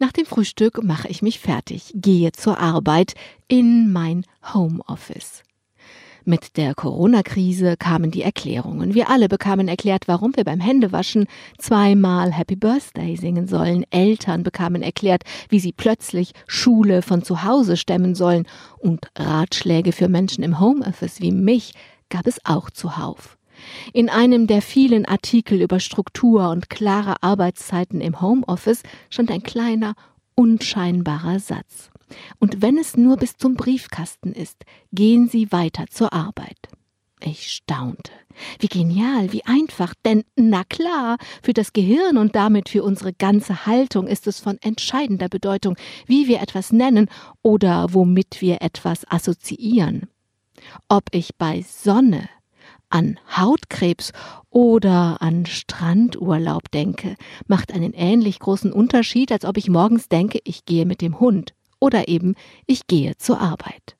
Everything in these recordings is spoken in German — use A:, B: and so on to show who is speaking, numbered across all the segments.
A: Nach dem Frühstück mache ich mich fertig, gehe zur Arbeit in mein Homeoffice. Mit der Corona-Krise kamen die Erklärungen. Wir alle bekamen erklärt, warum wir beim Händewaschen zweimal Happy Birthday singen sollen. Eltern bekamen erklärt, wie sie plötzlich Schule von zu Hause stemmen sollen. Und Ratschläge für Menschen im Homeoffice wie mich gab es auch zuhauf. In einem der vielen Artikel über Struktur und klare Arbeitszeiten im Homeoffice stand ein kleiner, unscheinbarer Satz. Und wenn es nur bis zum Briefkasten ist, gehen Sie weiter zur Arbeit. Ich staunte. Wie genial, wie einfach, denn na klar, für das Gehirn und damit für unsere ganze Haltung ist es von entscheidender Bedeutung, wie wir etwas nennen oder womit wir etwas assoziieren. Ob ich bei Sonne, an Hautkrebs oder an Strandurlaub denke, macht einen ähnlich großen Unterschied, als ob ich morgens denke, ich gehe mit dem Hund oder eben ich gehe zur Arbeit.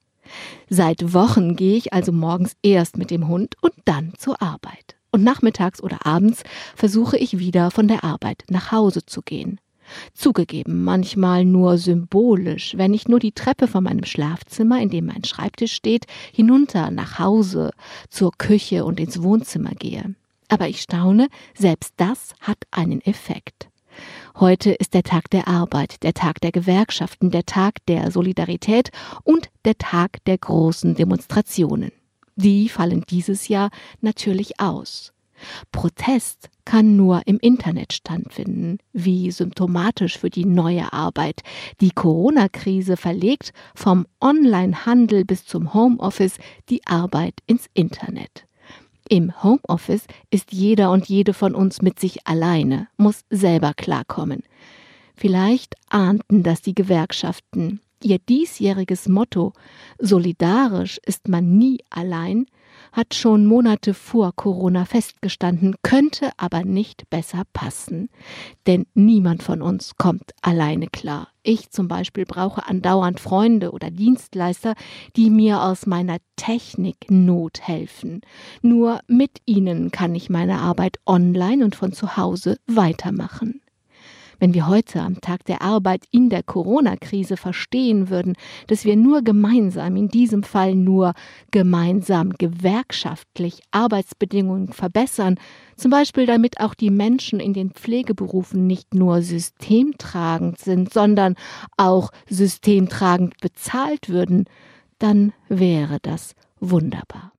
A: Seit Wochen gehe ich also morgens erst mit dem Hund und dann zur Arbeit. Und nachmittags oder abends versuche ich wieder von der Arbeit nach Hause zu gehen. Zugegeben, manchmal nur symbolisch, wenn ich nur die Treppe von meinem Schlafzimmer, in dem mein Schreibtisch steht, hinunter nach Hause, zur Küche und ins Wohnzimmer gehe. Aber ich staune, selbst das hat einen Effekt. Heute ist der Tag der Arbeit, der Tag der Gewerkschaften, der Tag der Solidarität und der Tag der großen Demonstrationen. Die fallen dieses Jahr natürlich aus. Protest kann nur im Internet stattfinden, wie symptomatisch für die neue Arbeit. Die Corona-Krise verlegt vom Online-Handel bis zum Homeoffice die Arbeit ins Internet. Im Homeoffice ist jeder und jede von uns mit sich alleine, muss selber klarkommen. Vielleicht ahnten das die Gewerkschaften. Ihr diesjähriges Motto Solidarisch ist man nie allein hat schon Monate vor Corona festgestanden, könnte aber nicht besser passen. Denn niemand von uns kommt alleine klar. Ich zum Beispiel brauche andauernd Freunde oder Dienstleister, die mir aus meiner Techniknot helfen. Nur mit ihnen kann ich meine Arbeit online und von zu Hause weitermachen. Wenn wir heute am Tag der Arbeit in der Corona-Krise verstehen würden, dass wir nur gemeinsam, in diesem Fall nur gemeinsam gewerkschaftlich Arbeitsbedingungen verbessern, zum Beispiel damit auch die Menschen in den Pflegeberufen nicht nur systemtragend sind, sondern auch systemtragend bezahlt würden, dann wäre das wunderbar.